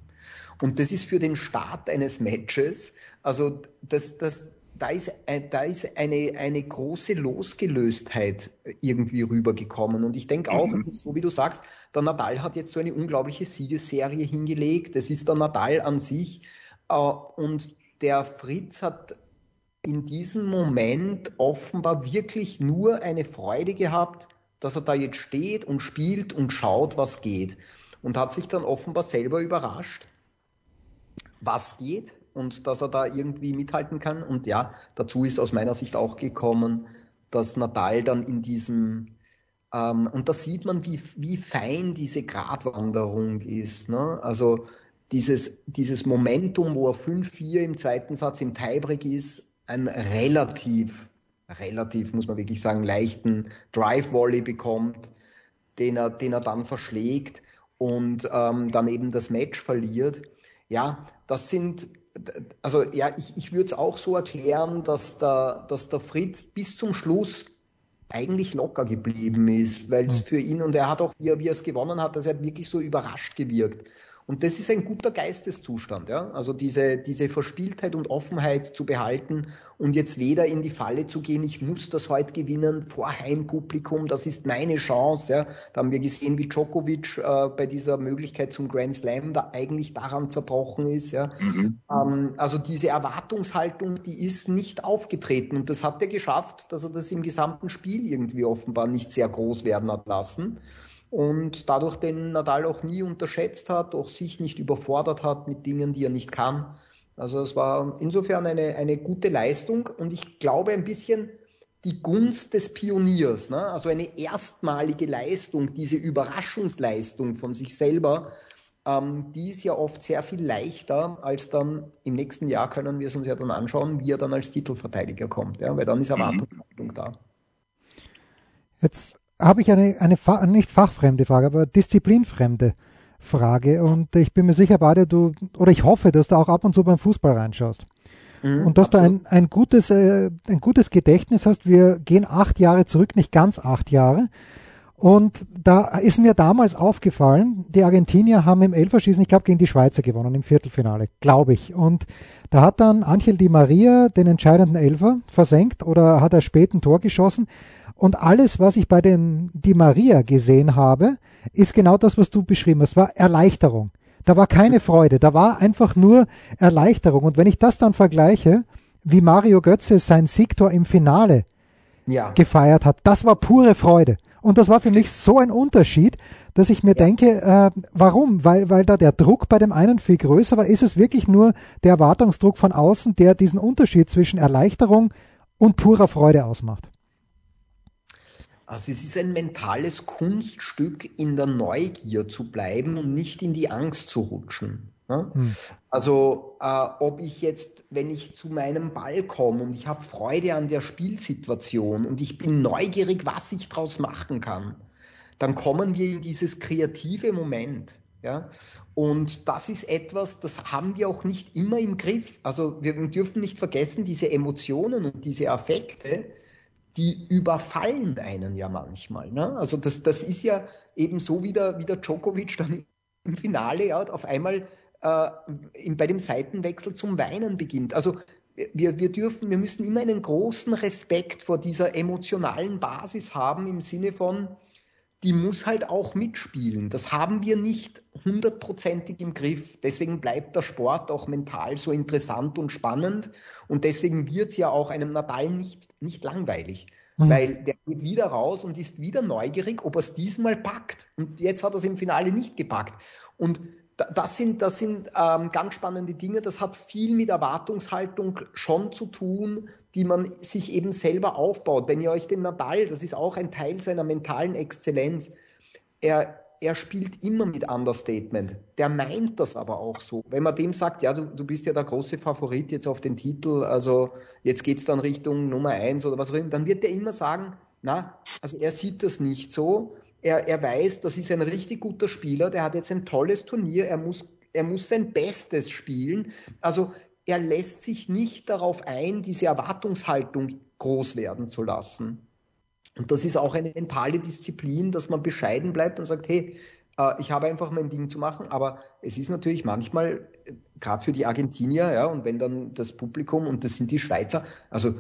Und das ist für den Start eines Matches, also das, das, da ist, da ist eine, eine große Losgelöstheit irgendwie rübergekommen. Und ich denke auch, mhm. es ist so wie du sagst, der Nadal hat jetzt so eine unglaubliche Siegesserie hingelegt. Das ist der Nadal an sich. Äh, und der Fritz hat in diesem Moment offenbar wirklich nur eine Freude gehabt, dass er da jetzt steht und spielt und schaut, was geht. Und hat sich dann offenbar selber überrascht, was geht und dass er da irgendwie mithalten kann. Und ja, dazu ist aus meiner Sicht auch gekommen, dass Nadal dann in diesem ähm, und da sieht man, wie, wie fein diese Gratwanderung ist. Ne? Also dieses, dieses Momentum, wo er 5-4 im zweiten Satz im Tiebreak ist, ein relativ, relativ, muss man wirklich sagen, leichten Drive-Volley bekommt, den er, den er dann verschlägt und ähm, dann eben das Match verliert. Ja, das sind, also ja, ich, ich würde es auch so erklären, dass der, dass der Fritz bis zum Schluss eigentlich locker geblieben ist, weil es hm. für ihn und er hat auch, wie er, wie er es gewonnen hat, dass er wirklich so überrascht gewirkt. Und das ist ein guter Geisteszustand, ja. Also diese, diese Verspieltheit und Offenheit zu behalten und jetzt weder in die Falle zu gehen, ich muss das heute gewinnen vor Heimpublikum, das ist meine Chance, ja. Da haben wir gesehen, wie Djokovic äh, bei dieser Möglichkeit zum Grand Slam da eigentlich daran zerbrochen ist, ja. Mhm. Ähm, also diese Erwartungshaltung, die ist nicht aufgetreten und das hat er geschafft, dass er das im gesamten Spiel irgendwie offenbar nicht sehr groß werden hat lassen und dadurch den Nadal auch nie unterschätzt hat, auch sich nicht überfordert hat mit Dingen, die er nicht kann. Also es war insofern eine, eine gute Leistung und ich glaube ein bisschen die Gunst des Pioniers, ne? also eine erstmalige Leistung, diese Überraschungsleistung von sich selber, ähm, die ist ja oft sehr viel leichter als dann im nächsten Jahr können wir es uns ja dann anschauen, wie er dann als Titelverteidiger kommt, ja? weil dann ist mhm. Erwartungshaltung mhm. da. Jetzt habe ich eine, eine nicht fachfremde Frage, aber disziplinfremde Frage. Und ich bin mir sicher, beide, du, oder ich hoffe, dass du auch ab und zu beim Fußball reinschaust. Mhm, und dass absolut. du ein, ein, gutes, äh, ein gutes Gedächtnis hast. Wir gehen acht Jahre zurück, nicht ganz acht Jahre. Und da ist mir damals aufgefallen, die Argentinier haben im Elferschießen, ich glaube, gegen die Schweizer gewonnen im Viertelfinale, glaube ich. Und da hat dann Angel Di Maria den entscheidenden Elfer versenkt oder hat er spät ein Tor geschossen. Und alles, was ich bei den Di Maria gesehen habe, ist genau das, was du beschrieben hast. War Erleichterung. Da war keine Freude. Da war einfach nur Erleichterung. Und wenn ich das dann vergleiche, wie Mario Götze sein Siegtor im Finale ja. gefeiert hat, das war pure Freude. Und das war für mich so ein Unterschied, dass ich mir ja. denke, äh, warum? Weil, weil da der Druck bei dem einen viel größer war. Ist es wirklich nur der Erwartungsdruck von außen, der diesen Unterschied zwischen Erleichterung und purer Freude ausmacht? Also es ist ein mentales Kunststück, in der Neugier zu bleiben und nicht in die Angst zu rutschen. Ne? Hm. Also äh, ob ich jetzt, wenn ich zu meinem Ball komme und ich habe Freude an der Spielsituation und ich bin neugierig, was ich daraus machen kann, dann kommen wir in dieses kreative Moment. Ja? Und das ist etwas, das haben wir auch nicht immer im Griff. Also wir dürfen nicht vergessen, diese Emotionen und diese Affekte, die überfallen einen ja manchmal. Ne? Also das, das ist ja eben so wie der, wie der Djokovic dann im Finale ja, auf einmal äh, bei dem Seitenwechsel zum Weinen beginnt. Also wir, wir dürfen, wir müssen immer einen großen Respekt vor dieser emotionalen Basis haben im Sinne von, die muss halt auch mitspielen. Das haben wir nicht hundertprozentig im Griff. Deswegen bleibt der Sport auch mental so interessant und spannend. Und deswegen wird es ja auch einem Nadal nicht, nicht langweilig. Mhm. Weil der geht wieder raus und ist wieder neugierig, ob er es diesmal packt. Und jetzt hat er es im Finale nicht gepackt. Und das sind, das sind ähm, ganz spannende Dinge. Das hat viel mit Erwartungshaltung schon zu tun, die man sich eben selber aufbaut. Wenn ihr euch den Nadal, das ist auch ein Teil seiner mentalen Exzellenz, er, er spielt immer mit Understatement. Der meint das aber auch so. Wenn man dem sagt, ja, du, du bist ja der große Favorit jetzt auf den Titel, also jetzt geht's dann Richtung Nummer eins oder was auch immer, dann wird er immer sagen, na, also er sieht das nicht so er, er weiß, das ist ein richtig guter Spieler, der hat jetzt ein tolles Turnier, er muss, er muss sein Bestes spielen. Also er lässt sich nicht darauf ein, diese Erwartungshaltung groß werden zu lassen. Und das ist auch eine mentale Disziplin, dass man bescheiden bleibt und sagt, hey, äh, ich habe einfach mein Ding zu machen, aber es ist natürlich manchmal, äh, gerade für die Argentinier, ja, und wenn dann das Publikum, und das sind die Schweizer, also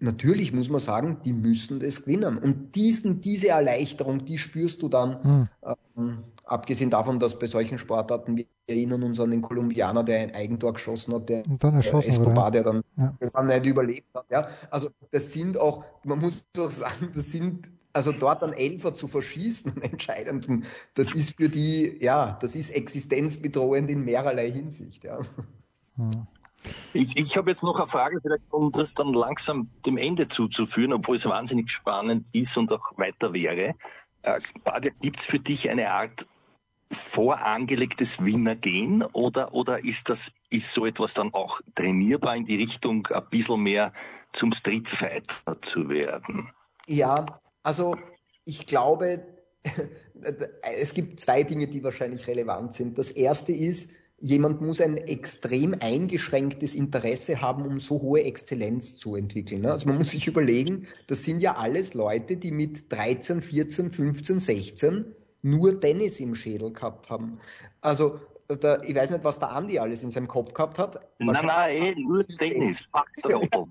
natürlich muss man sagen, die müssen das gewinnen. Und diesen, diese Erleichterung, die spürst du dann, hm. ähm, abgesehen davon, dass bei solchen Sportarten, wir erinnern uns an den Kolumbianer, der ein Eigentor geschossen hat, der, dann der Escobar, der dann ja. dann nicht überlebt hat. Ja? Also das sind auch, man muss doch sagen, das sind also dort einen Elfer zu verschießen, einen entscheidenden, das ist für die, ja, das ist existenzbedrohend in mehrerlei Hinsicht. Ja. Hm. Ich, ich habe jetzt noch eine Frage, vielleicht um das dann langsam dem Ende zuzuführen, obwohl es wahnsinnig spannend ist und auch weiter wäre. Äh, gibt es für dich eine Art vorangelegtes Winnergehen oder, oder ist das, ist so etwas dann auch trainierbar in die Richtung ein bisschen mehr zum Streetfighter zu werden? Ja, also ich glaube, es gibt zwei Dinge, die wahrscheinlich relevant sind. Das erste ist, jemand muss ein extrem eingeschränktes Interesse haben, um so hohe Exzellenz zu entwickeln. Ne? Also man muss sich überlegen, das sind ja alles Leute, die mit 13, 14, 15, 16 nur Tennis im Schädel gehabt haben. Also der, ich weiß nicht, was der Andi alles in seinem Kopf gehabt hat. Nein, nein, eh, nur Tennis, Fachtrotteln.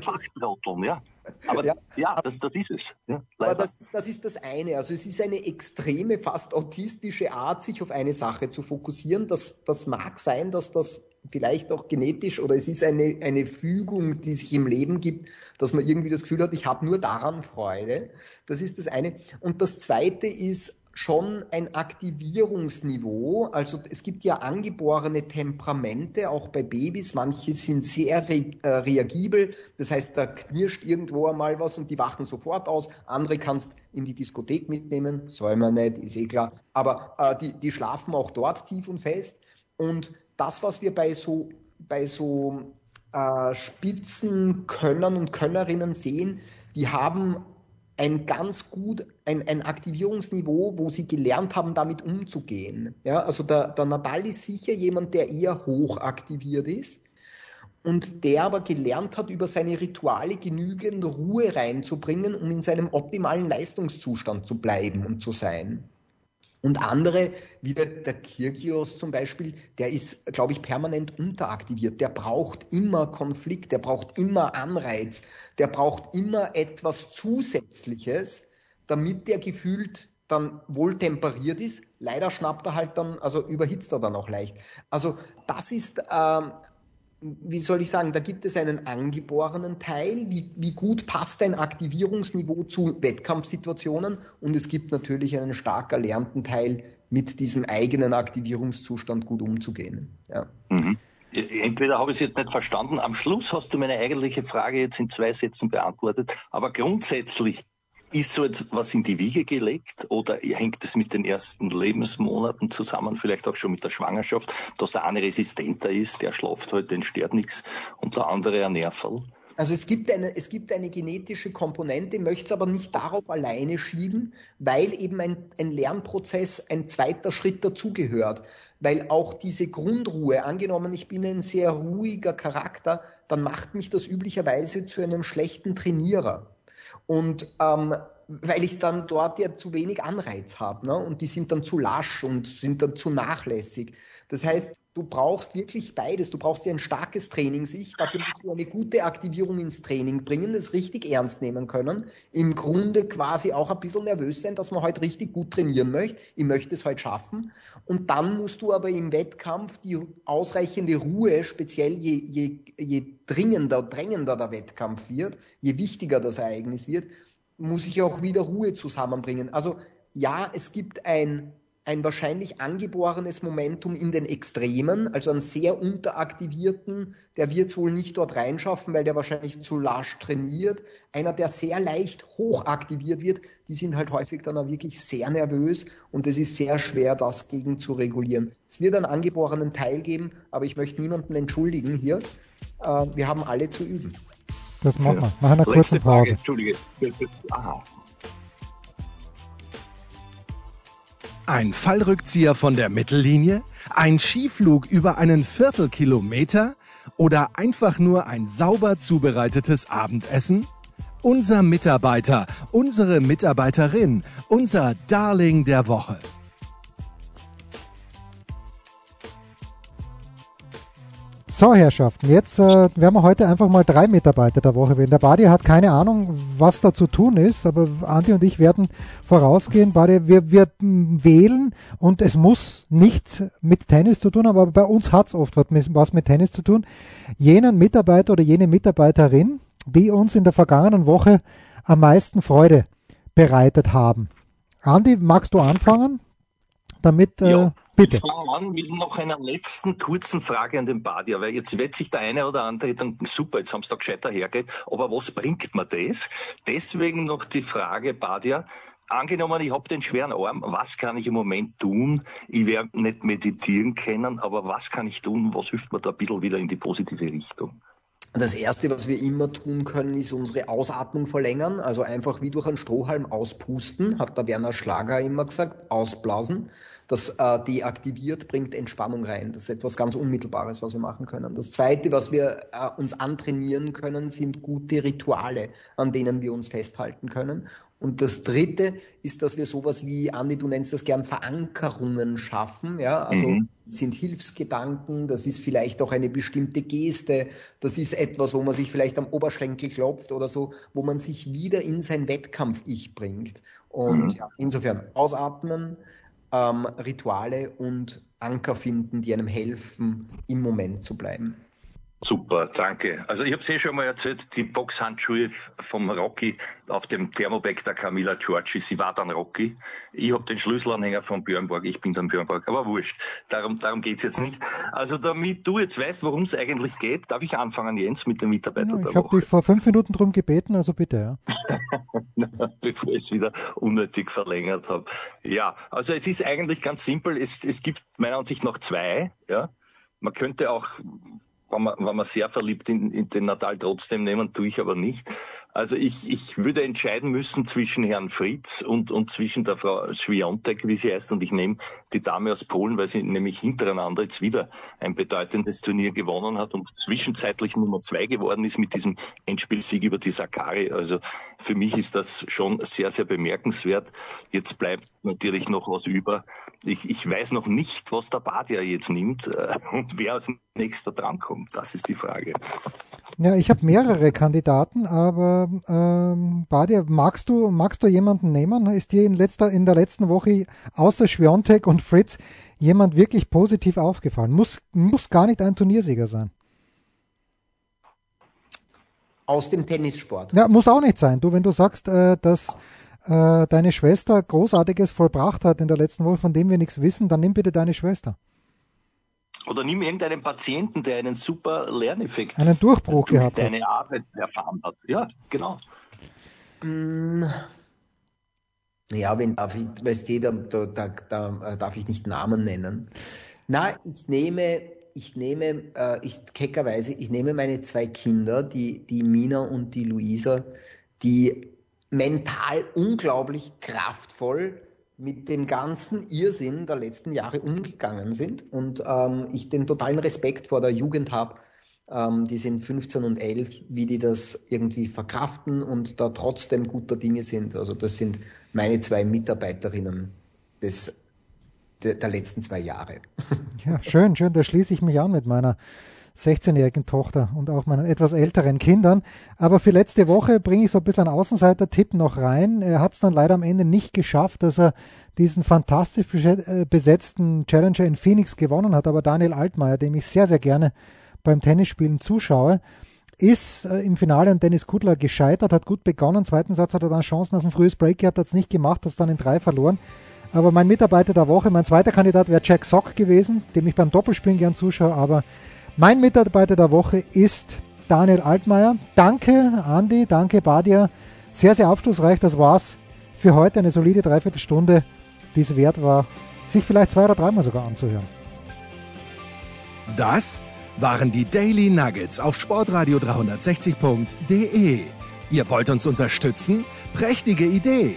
Fachtrotteln, ja. Aber ja, ja das, das ist es. Ja, aber das, das ist das eine. Also es ist eine extreme, fast autistische Art, sich auf eine Sache zu fokussieren. Das, das mag sein, dass das vielleicht auch genetisch oder es ist eine, eine Fügung, die sich im Leben gibt, dass man irgendwie das Gefühl hat, ich habe nur daran Freude. Das ist das eine. Und das zweite ist, schon ein Aktivierungsniveau. Also es gibt ja angeborene Temperamente, auch bei Babys. Manche sind sehr re äh, reagibel. Das heißt, da knirscht irgendwo einmal was und die wachen sofort aus. Andere kannst in die Diskothek mitnehmen. Soll man nicht, ist eh klar. Aber äh, die, die schlafen auch dort tief und fest. Und das, was wir bei so, bei so äh, Spitzenkönnern und Könnerinnen sehen, die haben ein ganz gut, ein, ein Aktivierungsniveau, wo sie gelernt haben, damit umzugehen. Ja, also der, der Nadal ist sicher jemand, der eher hoch aktiviert ist und der aber gelernt hat, über seine Rituale genügend Ruhe reinzubringen, um in seinem optimalen Leistungszustand zu bleiben und zu sein. Und andere, wie der, der Kirgios zum Beispiel, der ist, glaube ich, permanent unteraktiviert. Der braucht immer Konflikt, der braucht immer Anreiz, der braucht immer etwas Zusätzliches, damit der gefühlt dann wohl temperiert ist. Leider schnappt er halt dann, also überhitzt er dann auch leicht. Also das ist ähm, wie soll ich sagen, da gibt es einen angeborenen Teil, wie, wie gut passt ein Aktivierungsniveau zu Wettkampfsituationen und es gibt natürlich einen stark erlernten Teil, mit diesem eigenen Aktivierungszustand gut umzugehen. Ja. Mhm. Entweder habe ich es jetzt nicht verstanden. Am Schluss hast du meine eigentliche Frage jetzt in zwei Sätzen beantwortet. Aber grundsätzlich ist so etwas in die Wiege gelegt oder hängt es mit den ersten Lebensmonaten zusammen, vielleicht auch schon mit der Schwangerschaft, dass der eine resistenter ist, der schlaft heute, halt, den stört nichts und der andere ein Nerval? Also es gibt eine, es gibt eine genetische Komponente, möchte es aber nicht darauf alleine schieben, weil eben ein, ein Lernprozess ein zweiter Schritt dazugehört. Weil auch diese Grundruhe, angenommen, ich bin ein sehr ruhiger Charakter, dann macht mich das üblicherweise zu einem schlechten Trainierer. Und ähm, weil ich dann dort ja zu wenig Anreiz habe. Ne? Und die sind dann zu lasch und sind dann zu nachlässig. Das heißt, du brauchst wirklich beides. Du brauchst ja ein starkes Trainingsicht. Dafür musst du eine gute Aktivierung ins Training bringen, das richtig ernst nehmen können. Im Grunde quasi auch ein bisschen nervös sein, dass man heute richtig gut trainieren möchte. Ich möchte es heute schaffen. Und dann musst du aber im Wettkampf die ausreichende Ruhe, speziell je, je, je dringender, drängender der Wettkampf wird, je wichtiger das Ereignis wird, muss ich auch wieder Ruhe zusammenbringen. Also ja, es gibt ein ein wahrscheinlich angeborenes Momentum in den Extremen, also einen sehr unteraktivierten, der wird es wohl nicht dort reinschaffen, weil der wahrscheinlich zu lasch trainiert. Einer, der sehr leicht hochaktiviert wird, die sind halt häufig dann auch wirklich sehr nervös und es ist sehr schwer, das gegen zu regulieren. Es wird einen angeborenen Teil geben, aber ich möchte niemanden entschuldigen hier. Äh, wir haben alle zu üben. Das machen wir. Machen eine kurze Pause. Entschuldige. Aha. Ein Fallrückzieher von der Mittellinie? Ein Skiflug über einen Viertelkilometer? Oder einfach nur ein sauber zubereitetes Abendessen? Unser Mitarbeiter, unsere Mitarbeiterin, unser Darling der Woche. So, Herrschaften, jetzt äh, werden wir heute einfach mal drei Mitarbeiter der Woche wählen. Der Badi hat keine Ahnung, was da zu tun ist, aber Andi und ich werden vorausgehen. Badi, wir, wir wählen und es muss nichts mit Tennis zu tun, aber bei uns hat es oft was mit Tennis zu tun. Jenen Mitarbeiter oder jene Mitarbeiterin, die uns in der vergangenen Woche am meisten Freude bereitet haben. Andi, magst du anfangen, damit äh, Bitte. Ich fange an mit noch einer letzten kurzen Frage an den Badia, weil jetzt wird sich der eine oder andere dann super, jetzt haben sie da gescheiter hergeht, aber was bringt mir das? Deswegen noch die Frage, Badia, angenommen, ich habe den schweren Arm, was kann ich im Moment tun? Ich werde nicht meditieren können, aber was kann ich tun? Was hilft mir da ein bisschen wieder in die positive Richtung? Das Erste, was wir immer tun können, ist unsere Ausatmung verlängern. Also einfach wie durch einen Strohhalm auspusten, hat der Werner Schlager immer gesagt, ausblasen. Das äh, deaktiviert, bringt Entspannung rein. Das ist etwas ganz Unmittelbares, was wir machen können. Das Zweite, was wir äh, uns antrainieren können, sind gute Rituale, an denen wir uns festhalten können. Und das dritte ist, dass wir sowas wie, Andi, du nennst das gern Verankerungen schaffen. Ja, also mhm. sind Hilfsgedanken, das ist vielleicht auch eine bestimmte Geste, das ist etwas, wo man sich vielleicht am Oberschenkel klopft oder so, wo man sich wieder in sein Wettkampf-Ich bringt. Und mhm. ja, insofern ausatmen, ähm, Rituale und Anker finden, die einem helfen, im Moment zu bleiben. Super, danke. Also ich habe es eh schon mal erzählt, die Boxhandschuhe vom Rocky auf dem Thermobag der Camilla Giorgi, sie war dann Rocky. Ich habe den Schlüsselanhänger von Björnborg, ich bin dann Björnborg, aber wurscht, darum, darum geht's jetzt nicht. Also damit du jetzt weißt, worum es eigentlich geht, darf ich anfangen, Jens, mit dem Mitarbeiter ja, Ich habe dich vor fünf Minuten drum gebeten, also bitte, ja. Bevor ich es wieder unnötig verlängert habe. Ja, also es ist eigentlich ganz simpel, es, es gibt meiner Ansicht nach zwei, ja. Man könnte auch war man, war man sehr verliebt in, in den Natal trotzdem nehmen, tue ich aber nicht. Also ich, ich würde entscheiden müssen zwischen Herrn Fritz und, und zwischen der Frau Schwiontek, wie sie heißt, und ich nehme die Dame aus Polen, weil sie nämlich hintereinander jetzt wieder ein bedeutendes Turnier gewonnen hat und zwischenzeitlich Nummer zwei geworden ist mit diesem Endspielsieg über die Sakari. Also für mich ist das schon sehr, sehr bemerkenswert. Jetzt bleibt natürlich noch was über. Ich, ich weiß noch nicht, was der Badia jetzt nimmt äh, und wer als nächster drankommt. Das ist die Frage. Ja, ich habe mehrere Kandidaten, aber ähm, Badia, magst du, magst du jemanden nehmen? Ist dir in, letzter, in der letzten Woche außer Schwiontek und Fritz jemand wirklich positiv aufgefallen? Muss, muss gar nicht ein Turniersieger sein. Aus dem Tennissport. Ja, muss auch nicht sein. Du, wenn du sagst, äh, dass äh, deine Schwester Großartiges vollbracht hat in der letzten Woche, von dem wir nichts wissen, dann nimm bitte deine Schwester. Oder nimm irgendeinen Patienten, der einen super Lerneffekt einen Durchbruch gehabt hat. Deine Arbeit erfahren hat. Ja, genau. Mm. Ja, wenn darf ich, weißt du, da, da, da, da äh, darf ich nicht Namen nennen. Na, ich nehme, ich nehme, äh, ich keckerweise, ich nehme meine zwei Kinder, die, die Mina und die Luisa, die mental unglaublich kraftvoll mit dem ganzen Irrsinn der letzten Jahre umgegangen sind und ähm, ich den totalen Respekt vor der Jugend habe, ähm, die sind 15 und 11, wie die das irgendwie verkraften und da trotzdem guter Dinge sind. Also das sind meine zwei Mitarbeiterinnen des, der, der letzten zwei Jahre. Ja, schön, schön, da schließe ich mich an mit meiner 16-jährigen Tochter und auch meinen etwas älteren Kindern. Aber für letzte Woche bringe ich so ein bisschen einen Außenseiter-Tipp noch rein. Er hat es dann leider am Ende nicht geschafft, dass er diesen fantastisch äh, besetzten Challenger in Phoenix gewonnen hat. Aber Daniel Altmaier, dem ich sehr, sehr gerne beim Tennisspielen zuschaue, ist äh, im Finale an Dennis Kudler gescheitert, hat gut begonnen. Zweiten Satz hat er dann Chancen auf ein frühes Break gehabt, hat es nicht gemacht, hat es dann in drei verloren. Aber mein Mitarbeiter der Woche, mein zweiter Kandidat wäre Jack Sock gewesen, dem ich beim Doppelspielen gern zuschaue, aber mein Mitarbeiter der Woche ist Daniel Altmaier. Danke, Andi, danke, Badia. Sehr, sehr aufschlussreich. Das war's für heute. Eine solide Dreiviertelstunde, die es wert war, sich vielleicht zwei oder dreimal sogar anzuhören. Das waren die Daily Nuggets auf sportradio 360.de. Ihr wollt uns unterstützen? Prächtige Idee!